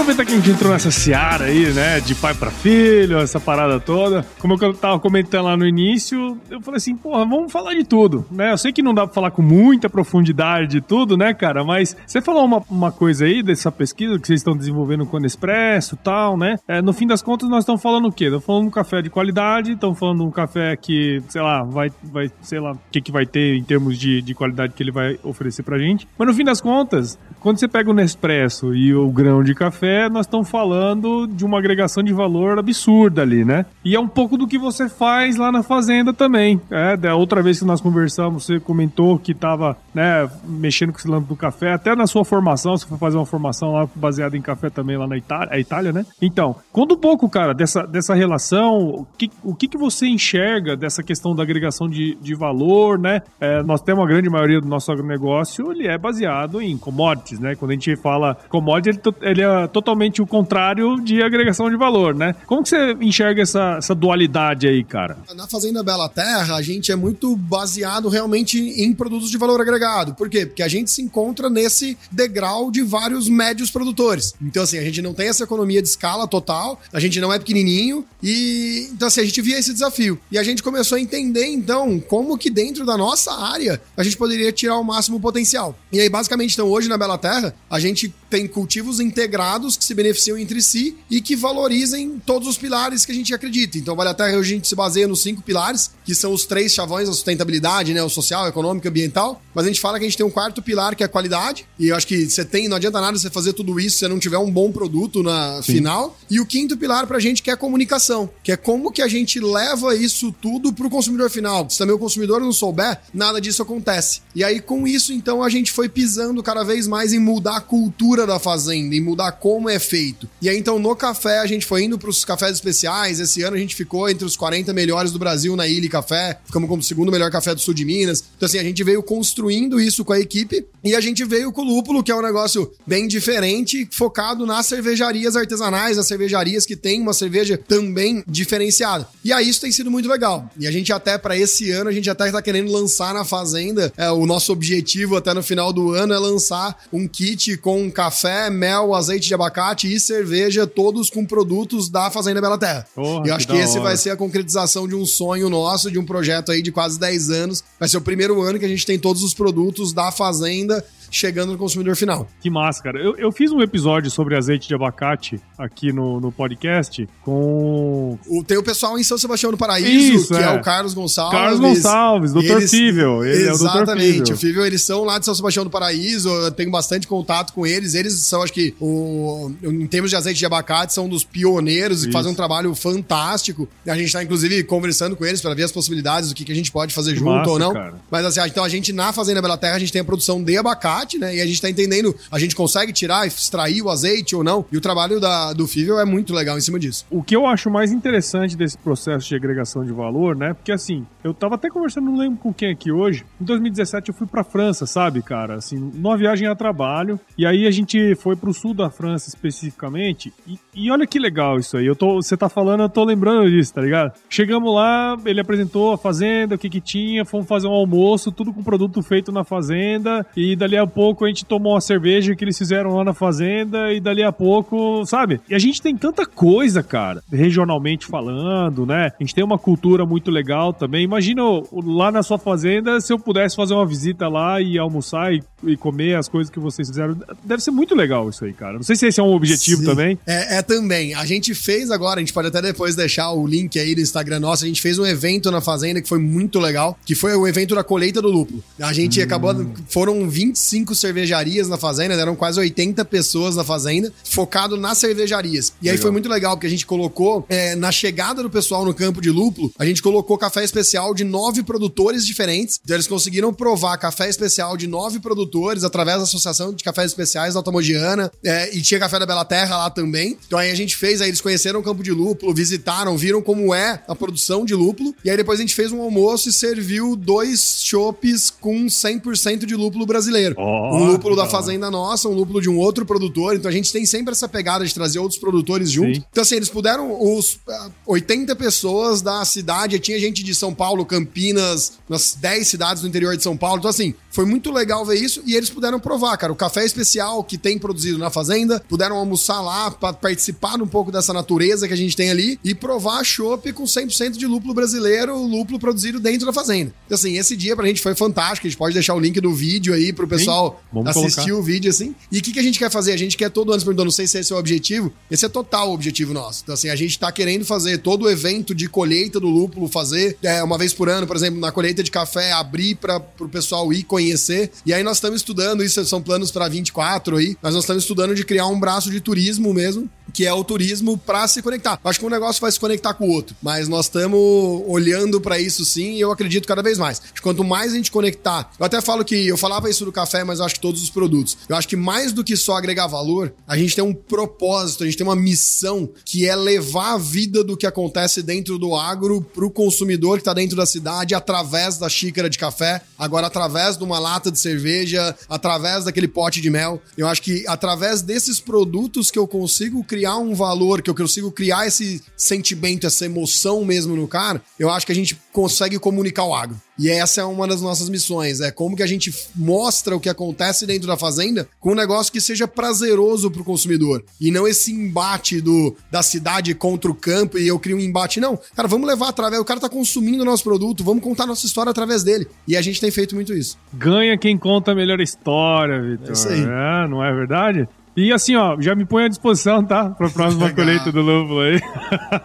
Aproveitar que a gente entrou nessa seara aí, né? De pai pra filho, essa parada toda. Como eu tava comentando lá no início, eu falei assim, porra, vamos falar de tudo, né? Eu sei que não dá pra falar com muita profundidade de tudo, né, cara? Mas você falou uma, uma coisa aí dessa pesquisa que vocês estão desenvolvendo com o Nespresso e tal, né? É, no fim das contas, nós estamos falando o quê? Estamos falando de um café de qualidade, estamos falando de um café que, sei lá, vai, vai sei lá, o que, que vai ter em termos de, de qualidade que ele vai oferecer pra gente. Mas no fim das contas, quando você pega o Nespresso e o grão de café, nós estamos falando de uma agregação de valor absurda ali, né? E é um pouco do que você faz lá na fazenda também. É, da outra vez que nós conversamos, você comentou que estava né, mexendo com esse lance do café, até na sua formação, você foi fazer uma formação lá baseada em café também lá na Itália, Itália, né? Então, conta um pouco, cara, dessa, dessa relação, o que, o que, que você enxerga dessa questão da agregação de, de valor, né? É, nós temos a grande maioria do nosso agronegócio, ele é baseado em commodities, né? Quando a gente fala commodity, ele, ele é totalmente o contrário de agregação de valor, né? Como que você enxerga essa, essa dualidade aí, cara? Na Fazenda Bela Terra, a gente é muito baseado realmente em produtos de valor agregado. Por quê? Porque a gente se encontra nesse degrau de vários médios produtores. Então, assim, a gente não tem essa economia de escala total, a gente não é pequenininho e, então, assim, a gente via esse desafio. E a gente começou a entender, então, como que dentro da nossa área a gente poderia tirar o máximo potencial. E aí, basicamente, então, hoje na Bela Terra, a gente tem cultivos integrados que se beneficiam entre si e que valorizem todos os pilares que a gente acredita. Então, Vale a Terra hoje a gente se baseia nos cinco pilares, que são os três chavões da sustentabilidade, né? O social, econômico e ambiental. Mas a gente fala que a gente tem um quarto pilar que é a qualidade. E eu acho que você tem, não adianta nada você fazer tudo isso se você não tiver um bom produto na Sim. final. E o quinto pilar pra gente que é a comunicação, que é como que a gente leva isso tudo pro consumidor final. Se também o consumidor não souber, nada disso acontece. E aí, com isso, então, a gente foi pisando cada vez mais em mudar a cultura da fazenda, em mudar como é feito. E aí, então, no café, a gente foi indo pros cafés especiais. Esse ano a gente ficou entre os 40 melhores do Brasil na Ilha Café. Ficamos como o segundo melhor café do sul de Minas. Então, assim, a gente veio construindo isso com a equipe e a gente veio com o lúpulo, que é um negócio bem diferente, focado nas cervejarias artesanais, as cervejarias que tem uma cerveja também diferenciada. E aí isso tem sido muito legal. E a gente até para esse ano a gente até está querendo lançar na fazenda. É, o nosso objetivo até no final do ano é lançar um kit com café, mel, azeite de abacate e cerveja, todos com produtos da Fazenda Bela Terra. Porra, Eu acho que, que esse hora. vai ser a concretização de um sonho nosso, de um projeto aí de quase 10 anos. Vai ser o primeiro ano que a gente tem todos os produtos da Fazenda chegando no consumidor final. Que massa, cara. Eu, eu fiz um episódio sobre azeite de abacate aqui no, no podcast com. O, tem o pessoal em São Sebastião do Paraíso, Isso, que é. é. o Carlos Gonçalves. Carlos Gonçalves, Dr. Eles... Fível. Ele Exatamente. É o, o Fível, eles são lá de São Sebastião do Paraíso. Eu tenho bastante contato com eles. Eles são, acho que, o, em termos de azeite de abacate, são dos pioneiros e fazem um trabalho fantástico. A gente está, inclusive, conversando com eles para ver as possibilidades do que, que a gente pode fazer que junto massa, ou não. Cara. Mas assim, então a gente, na Fazenda Bela Terra, a gente tem a produção de abacate né? E a gente tá entendendo, a gente consegue tirar, extrair o azeite ou não. E o trabalho da, do Fível é muito legal em cima disso. O que eu acho mais interessante desse processo de agregação de valor, né? Porque assim, eu tava até conversando, não lembro com quem aqui hoje. Em 2017 eu fui pra França, sabe, cara? Assim, numa viagem a trabalho. E aí a gente foi pro sul da França especificamente. E, e olha que legal isso aí. Eu tô, você tá falando, eu tô lembrando disso, tá ligado? Chegamos lá, ele apresentou a fazenda, o que que tinha, fomos fazer um almoço, tudo com produto feito na fazenda. E dali a pouco a gente tomou uma cerveja que eles fizeram lá na fazenda e dali a pouco, sabe? E a gente tem tanta coisa, cara, regionalmente falando, né? A gente tem uma cultura muito legal também. Imagina lá na sua fazenda se eu pudesse fazer uma visita lá e almoçar e, e comer as coisas que vocês fizeram. Deve ser muito legal isso aí, cara. Não sei se esse é um objetivo Sim. também. É, é também. A gente fez agora, a gente pode até depois deixar o link aí do Instagram nosso. A gente fez um evento na fazenda que foi muito legal, que foi o evento da colheita do lúpulo. A gente hum. acabou, foram 25 cinco cervejarias na fazenda, eram quase 80 pessoas na fazenda, focado nas cervejarias. E legal. aí foi muito legal, porque a gente colocou, é, na chegada do pessoal no campo de lúpulo, a gente colocou café especial de nove produtores diferentes. Então eles conseguiram provar café especial de nove produtores através da Associação de Cafés Especiais da Altamogiana, é, e tinha café da Bela Terra lá também. Então aí a gente fez, aí eles conheceram o campo de lúpulo, visitaram, viram como é a produção de lúpulo, e aí depois a gente fez um almoço e serviu dois chopes com 100% de lúpulo brasileiro. Oh um lúpulo da fazenda nossa, um lúpulo de um outro produtor. Então a gente tem sempre essa pegada de trazer outros produtores junto. Sim. Então, assim, eles puderam, os 80 ah, pessoas da cidade, tinha gente de São Paulo, Campinas, nas 10 cidades do interior de São Paulo. Então, assim, foi muito legal ver isso e eles puderam provar, cara. O café especial que tem produzido na fazenda, puderam almoçar lá para participar um pouco dessa natureza que a gente tem ali e provar chopp com 100% de lúpulo brasileiro, lúpulo produzido dentro da fazenda. Então, assim, esse dia pra gente foi fantástico. A gente pode deixar o link do vídeo aí pro pessoal Vamos assistir colocar. o vídeo, assim. E o que, que a gente quer fazer? A gente quer todo ano, perguntando, não sei se esse é o objetivo. Esse é total o objetivo nosso. Então, assim, a gente tá querendo fazer todo o evento de colheita do lúpulo, fazer é, uma vez por ano, por exemplo, na colheita de café, abrir para o pessoal ir conhecer. E aí nós estamos estudando, isso são planos para 24 aí, mas nós estamos estudando de criar um braço de turismo mesmo, que é o turismo para se conectar. Acho que um negócio vai se conectar com o outro, mas nós estamos olhando para isso sim e eu acredito cada vez mais. Quanto mais a gente conectar, eu até falo que eu falava isso do café, mas eu acho que todos os produtos. Eu acho que mais do que só agregar valor, a gente tem um propósito, a gente tem uma missão que é levar a vida do que acontece dentro do agro para o consumidor que está dentro da cidade através da xícara de café, agora através de uma lata de cerveja, através daquele pote de mel. Eu acho que através desses produtos que eu consigo criar um valor, que eu consigo criar esse sentimento, essa emoção mesmo no cara, eu acho que a gente consegue comunicar o agro. E essa é uma das nossas missões, é como que a gente mostra o que acontece dentro da fazenda com um negócio que seja prazeroso para o consumidor e não esse embate do da cidade contra o campo e eu crio um embate não. Cara, vamos levar através, o cara tá consumindo o nosso produto, vamos contar nossa história através dele. E a gente tem feito muito isso. Ganha quem conta a melhor história, Vitor. É isso aí. É, não é verdade? E assim, ó, já me põe à disposição, tá? Pra próxima Legal. colheita do lúpulo aí.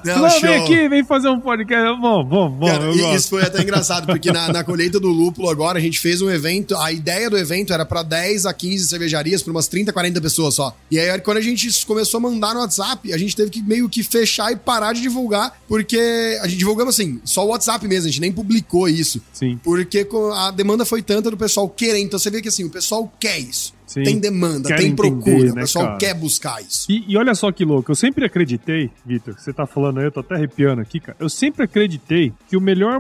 Não, Não vem aqui, vem fazer um podcast. Bom, bom, bom. Cara, isso foi até engraçado, porque na, na colheita do lúpulo agora a gente fez um evento. A ideia do evento era pra 10 a 15 cervejarias, pra umas 30, 40 pessoas só. E aí, quando a gente começou a mandar no WhatsApp, a gente teve que meio que fechar e parar de divulgar, porque a gente divulgamos assim, só o WhatsApp mesmo, a gente nem publicou isso. Sim. Porque a demanda foi tanta do pessoal querendo. Então você vê que assim, o pessoal quer isso. Sim. Tem demanda, tem procura, né, o pessoal cara? quer buscar isso. E, e, olha só que louco, eu sempre acreditei, Vitor, você tá falando aí, eu tô até arrepiando aqui, cara. Eu sempre acreditei que o melhor,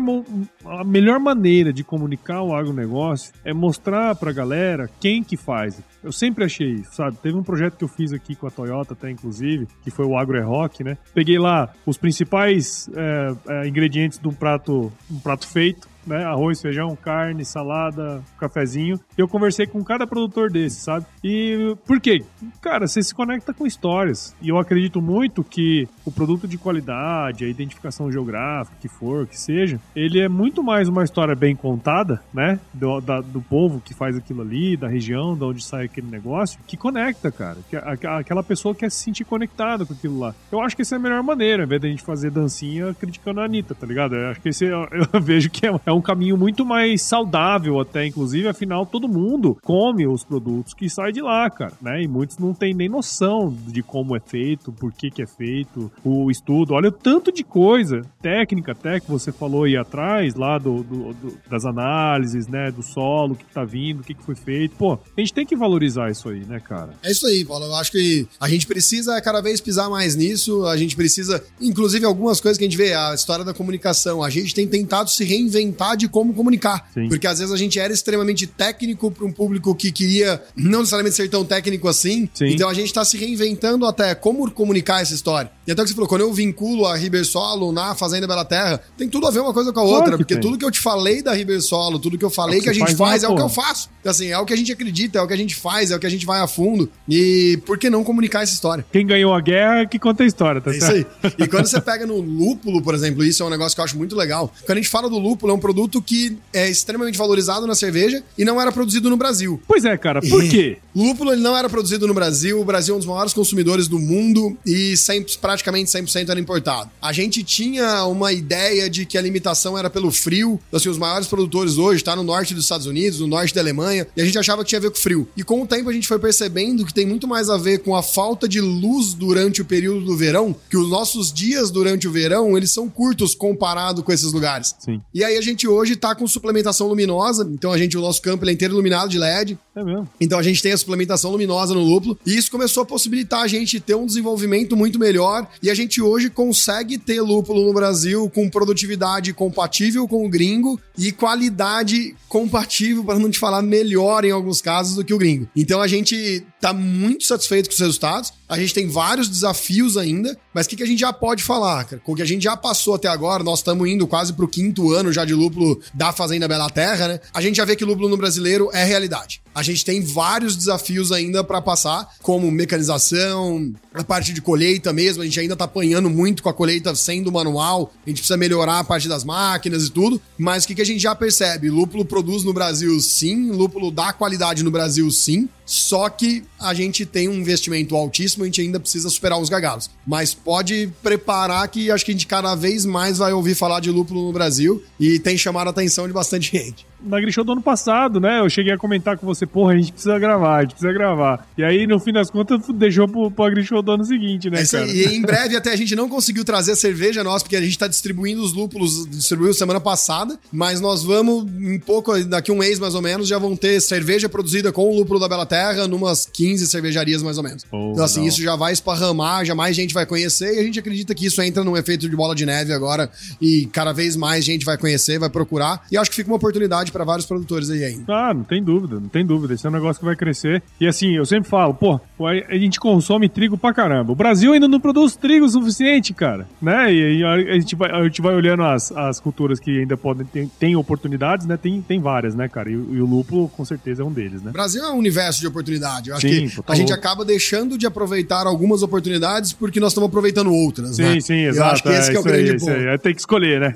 a melhor maneira de comunicar o agronegócio é mostrar pra galera quem que faz. Eu sempre achei isso, sabe? Teve um projeto que eu fiz aqui com a Toyota, até inclusive, que foi o Agro é Rock, né? Peguei lá os principais é, é, ingredientes de um prato, um prato feito, né? Arroz, feijão, carne, salada, cafezinho. E eu conversei com cada produtor desse, sabe? E por quê? Cara, você se conecta com histórias. E eu acredito muito que o produto de qualidade, a identificação geográfica, que for, que seja, ele é muito mais uma história bem contada, né? Do, da, do povo que faz aquilo ali, da região, de onde sai aquele negócio, que conecta, cara. Que a, aquela pessoa quer se sentir conectada com aquilo lá. Eu acho que essa é a melhor maneira, ao invés da gente fazer dancinha criticando a Anitta, tá ligado? Eu acho que esse eu, eu vejo que é, é um caminho muito mais saudável até, inclusive, afinal, todo mundo come os produtos que saem de lá, cara, né? E muitos não têm nem noção de como é feito, por que que é feito, o estudo. Olha o tanto de coisa, técnica até, que você falou aí atrás, lá do, do, do das análises, né, do solo, que tá vindo, o que que foi feito. Pô, a gente tem que valorizar isso aí, né, cara? É isso aí, Paulo. Eu acho que a gente precisa cada vez pisar mais nisso, a gente precisa, inclusive algumas coisas que a gente vê, a história da comunicação, a gente tem tentado se reinventar de como comunicar. Sim. Porque às vezes a gente era extremamente técnico para um público que queria não necessariamente ser tão técnico assim. Sim. Então a gente está se reinventando até como comunicar essa história. E até que você falou, quando eu vinculo a Ribersolo na Fazenda Bela Terra, tem tudo a ver uma coisa com a outra. Claro porque tem. tudo que eu te falei da Ribersolo, tudo que eu falei é que, que a gente faz, faz é o que eu faço. Assim, é o que a gente acredita, é o que a gente faz, é o que a gente vai a fundo. E por que não comunicar essa história? Quem ganhou a guerra é que conta a história, tá é certo? Isso aí. E quando você pega no lúpulo, por exemplo, isso é um negócio que eu acho muito legal. Quando a gente fala do lúpulo, é um produto produto que é extremamente valorizado na cerveja e não era produzido no Brasil. Pois é, cara, por e quê? Lúpulo ele não era produzido no Brasil, o Brasil é um dos maiores consumidores do mundo e sempre, praticamente 100% era importado. A gente tinha uma ideia de que a limitação era pelo frio, assim, os maiores produtores hoje estão tá no norte dos Estados Unidos, no norte da Alemanha, e a gente achava que tinha a ver com frio. E com o tempo a gente foi percebendo que tem muito mais a ver com a falta de luz durante o período do verão, que os nossos dias durante o verão, eles são curtos comparado com esses lugares. Sim. E aí a gente hoje tá com suplementação luminosa, então a gente, o nosso campo é inteiro iluminado de LED. É mesmo. Então a gente tem a suplementação luminosa no lúpulo, e isso começou a possibilitar a gente ter um desenvolvimento muito melhor, e a gente hoje consegue ter lúpulo no Brasil com produtividade compatível com o gringo e qualidade compatível, para não te falar melhor em alguns casos do que o gringo. Então a gente tá muito satisfeito com os resultados. A gente tem vários desafios ainda, mas o que, que a gente já pode falar, cara? Com o que a gente já passou até agora, nós estamos indo quase pro quinto ano já de lúpulo da Fazenda Bela Terra, né? A gente já vê que lúpulo no brasileiro é realidade. A gente tem vários desafios ainda para passar, como mecanização, a parte de colheita mesmo. A gente ainda tá apanhando muito com a colheita sendo manual. A gente precisa melhorar a parte das máquinas e tudo. Mas o que, que a gente já percebe? Lúpulo produz no Brasil sim, lúpulo dá qualidade no Brasil sim. Só que a gente tem um investimento altíssimo, a gente ainda precisa superar os gargalos. Mas pode preparar que acho que a gente cada vez mais vai ouvir falar de lúpulo no Brasil e tem chamado a atenção de bastante gente na Grishow do ano passado, né? Eu cheguei a comentar com você, porra, a gente precisa gravar, a gente precisa gravar. E aí, no fim das contas, deixou pro, pro Agrishow do ano seguinte, né, é cara? E em breve até a gente não conseguiu trazer a cerveja nossa, porque a gente tá distribuindo os lúpulos, distribuiu semana passada, mas nós vamos, em pouco, daqui um mês mais ou menos, já vão ter cerveja produzida com o lúpulo da Bela Terra numas 15 cervejarias mais ou menos. Oh, então assim, não. isso já vai esparramar, já mais gente vai conhecer e a gente acredita que isso entra num efeito de bola de neve agora e cada vez mais gente vai conhecer, vai procurar e acho que fica uma oportunidade para vários produtores aí ainda. Ah, não tem dúvida, não tem dúvida. Esse é um negócio que vai crescer. E assim, eu sempre falo, pô, a gente consome trigo pra caramba. O Brasil ainda não produz trigo o suficiente, cara. Né? E a gente vai, a gente vai olhando as, as culturas que ainda podem ter tem oportunidades, né? Tem, tem várias, né, cara? E, e o lúpulo, com certeza, é um deles, né? O Brasil é um universo de oportunidade. Eu acho Sim, que pô, tá a gente acaba deixando de aproveitar algumas oportunidades porque nós estamos aproveitando outras, Sim, né? sim, Eu exato. acho que esse que é o aí, grande ponto. aí. É, Tem que escolher, né?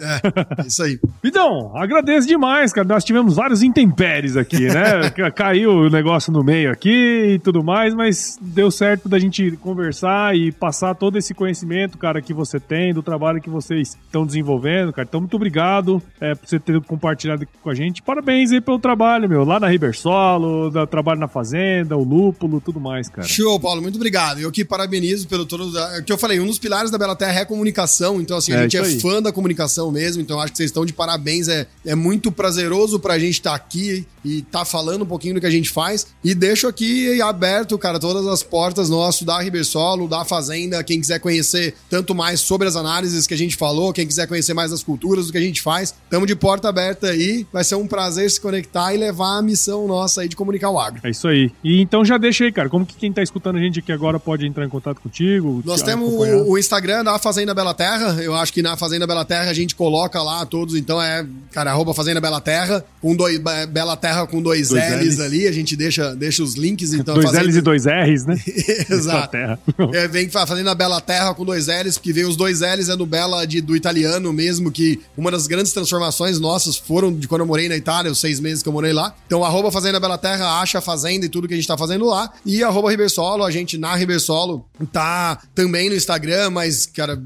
É, isso aí. Então, agradeço demais, cara. Nós tivemos vários intempéries aqui, né? Ca- Caiu o negócio no meio aqui e tudo mais, mas deu certo da gente conversar e passar todo esse conhecimento, cara, que você tem, do trabalho que vocês estão desenvolvendo, cara. Então, muito obrigado é, por você ter compartilhado aqui com a gente. Parabéns aí pelo trabalho, meu. Lá na Ribersolo, da trabalho na fazenda, o lúpulo, tudo mais, cara. Show, Paulo, muito obrigado. Eu que parabenizo pelo todo. O que eu falei, um dos pilares da Bela Terra é a comunicação. Então, assim, a É, gente é aí. fã da comunicação mesmo. Então, acho que vocês estão de parabéns. É, é muito prazeroso pra gente estar aqui e estar falando um pouquinho do que a gente faz. E deixo aqui aberto, cara, todas as portas nosso da Ribersolo, da Fazenda. Quem quiser conhecer tanto mais sobre as análises que a gente falou, quem quiser conhecer mais das culturas, do que a gente faz, estamos de porta aberta aí. Vai ser um prazer se conectar e levar a missão nossa aí de comunicar o agro. É isso aí. E então já deixa aí, cara. Como que quem tá escutando a gente aqui agora pode entrar em contato contigo? Nós te temos acompanhar? o Instagram da Fazenda Bela Terra. Eu acho que na Fazenda Bela Terra a gente coloca lá todos. Então é, cara, arroba Fazenda Bela Terra. Com dois, Be- Bela Terra com dois, Dois L's, Ls. ali. A gente deixa, deixa os links. Então, dois Fazenda- L's e dois R's, né? Exato. É, vem fa- fazendo a Bela Terra com dois L's, porque vem os dois L's é do Bela de, do italiano mesmo, que uma das grandes transformações nossas foram de quando eu morei na Itália, os seis meses que eu morei lá. Então, arroba Fazenda Bela Terra, acha a Fazenda e tudo que a gente tá fazendo lá. E arroba Ribersolo, a gente na Ribersolo tá também no Instagram, mas, cara,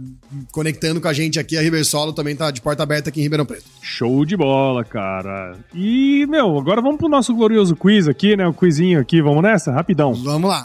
conectando com a gente aqui, a Ribersolo também tá de porta aberta aqui em Ribeirão Preto. Show de bola, cara. E, meu, agora vamos pro nosso glorioso quiz aqui, né? O quizinho aqui. Vamos nessa? Rapidão. Vamos lá.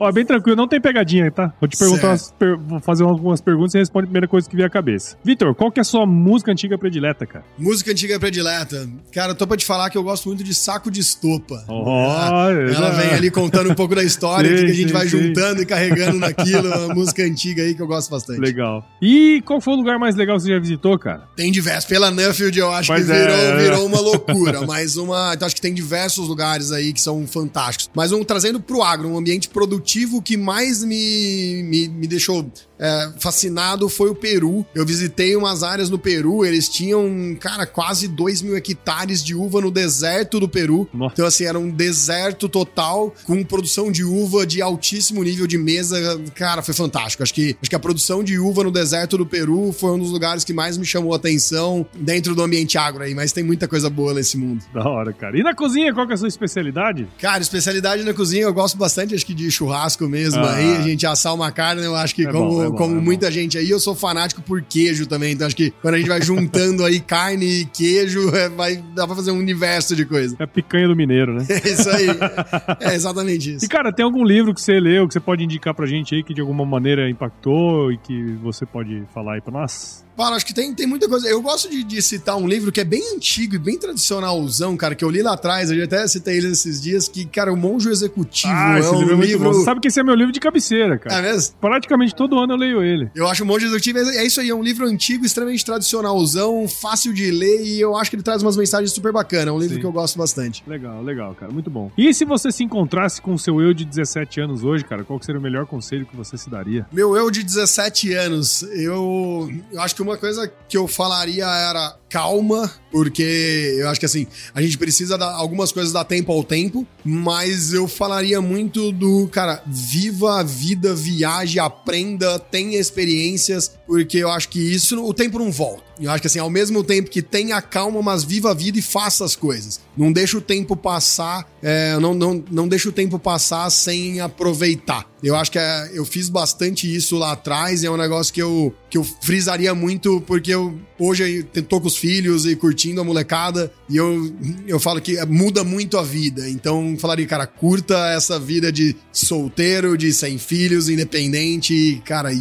Ó, bem tranquilo, não tem pegadinha, tá? Vou te perguntar, umas per- vou fazer algumas perguntas e responde a primeira coisa que vier à cabeça. Vitor, qual que é a sua música antiga predileta, cara? Música antiga predileta. Cara, eu tô pra te falar que eu gosto muito de Saco de Estopa. Oh, ela já. vem ali contando um pouco da história, que a gente sim, vai sim. juntando e carregando naquilo. Uma música antiga aí que eu gosto bastante. Legal. E qual foi o lugar mais legal que você já visitou, cara? Tem diversos. Pela Nuffield eu acho Mas que é, virou, é. virou uma loucura. mas uma. Então acho que tem diversos lugares aí que são fantásticos. Mas um trazendo pro agro, um ambiente produtivo que mais me, me, me deixou é, fascinado foi o Peru. Eu visitei umas áreas no Peru, eles tinham, cara, quase 2 mil hectares de uva no deserto do Peru. Nossa. Então, assim, era um deserto total, com produção de uva de altíssimo nível de mesa. Cara, foi fantástico. Acho que, acho que a produção de uva no deserto do Peru foi um dos lugares que mais me chamou a atenção dentro do ambiente agro aí. Mas tem muita coisa boa nesse mundo. Da hora, cara. E na cozinha, qual que é a sua especialidade? Cara, especialidade na cozinha, eu gosto bastante, acho que de churrasco mesmo Ah. aí. A gente assar uma carne, eu acho que, É como, bom, é bom, como muita gente aí, eu sou fanático por queijo também. Então, acho que quando a gente vai juntando aí carne e queijo, é, vai, dá pra fazer um universo de coisa. É a picanha do mineiro, né? É isso aí. É exatamente isso. E, cara, tem algum livro que você leu que você pode indicar pra gente aí que de alguma maneira impactou e que você pode falar aí pra nós? Paulo, acho que tem, tem muita coisa. Eu gosto de, de citar um livro que é bem antigo e bem tradicionalzão, cara, que eu li lá atrás, eu já até citei ele esses dias, que, cara, O Monjo Executivo ah, é esse um livro é muito livro... bom. Você sabe que esse é meu livro de cabeceira, cara. É mesmo? Praticamente todo ano eu leio ele. Eu acho o Monge Executivo, é isso aí, é um livro antigo, extremamente tradicionalzão, fácil de ler e eu acho que ele traz umas mensagens super bacanas. É um livro Sim. que eu gosto bastante. Legal, legal, cara. Muito bom. E se você se encontrasse com o seu eu de 17 anos hoje, cara, qual que seria o melhor conselho que você se daria? Meu eu de 17 anos, eu, eu acho que uma coisa que eu falaria era calma, porque eu acho que assim, a gente precisa dar algumas coisas dar tempo ao tempo, mas eu falaria muito do, cara, viva a vida, viaje, aprenda, tenha experiências, porque eu acho que isso, o tempo não volta. Eu acho que assim, ao mesmo tempo que tenha calma, mas viva a vida e faça as coisas. Não deixa o tempo passar, é, não, não, não deixa o tempo passar sem aproveitar. Eu acho que é, eu fiz bastante isso lá atrás e é um negócio que eu, que eu frisaria muito, porque eu hoje eu tô com os filhos e curtindo a molecada, e eu, eu falo que muda muito a vida. Então, falaria, cara, curta essa vida de solteiro, de sem filhos, independente, e, cara, e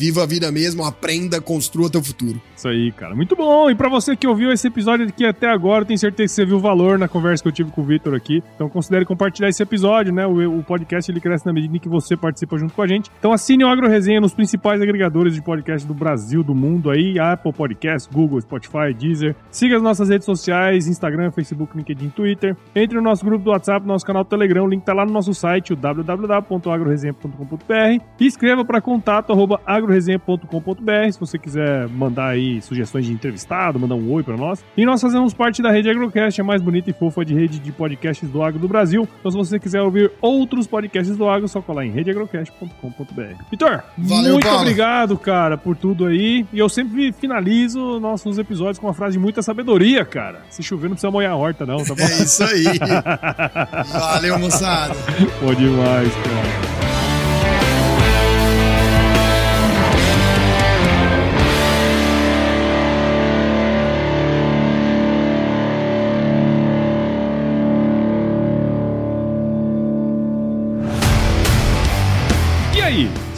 viva a vida mesmo, aprenda, construa teu futuro. Isso aí, cara. Muito bom. E pra você que ouviu esse episódio aqui até agora, tenho certeza que você viu o valor na conversa que eu tive com o Vitor aqui. Então considere compartilhar esse episódio, né? O, o podcast ele cresce na medida em que você participa junto com a gente. Então assine o Agro Resenha nos principais agregadores de podcast do Brasil, do mundo aí, Apple Podcast, Google, Spotify, Deezer. Siga as nossas redes sociais, Instagram, Facebook, LinkedIn, Twitter. Entre no nosso grupo do WhatsApp, nosso canal do Telegram, o link tá lá no nosso site, o www.agroresenha.com.br. E escreva para contato arroba agroresenha.com.br se você quiser mandar aí sugestões de entrevistado, mandar um oi para nós. E nós fazemos parte da rede Agrocast, a mais bonita e fofa de rede de podcasts do agro do Brasil. Então se você quiser ouvir outros podcasts do agro, é só colar em redeagrocast.com.br. Vitor, Valeu, muito Paulo. obrigado, cara, por tudo aí. E eu sempre finalizo nossos episódios com uma frase de muita sabedoria, cara. Se chover, não precisa molhar a horta, não, tá bom? É isso aí. Valeu, moçada. Bom demais, cara.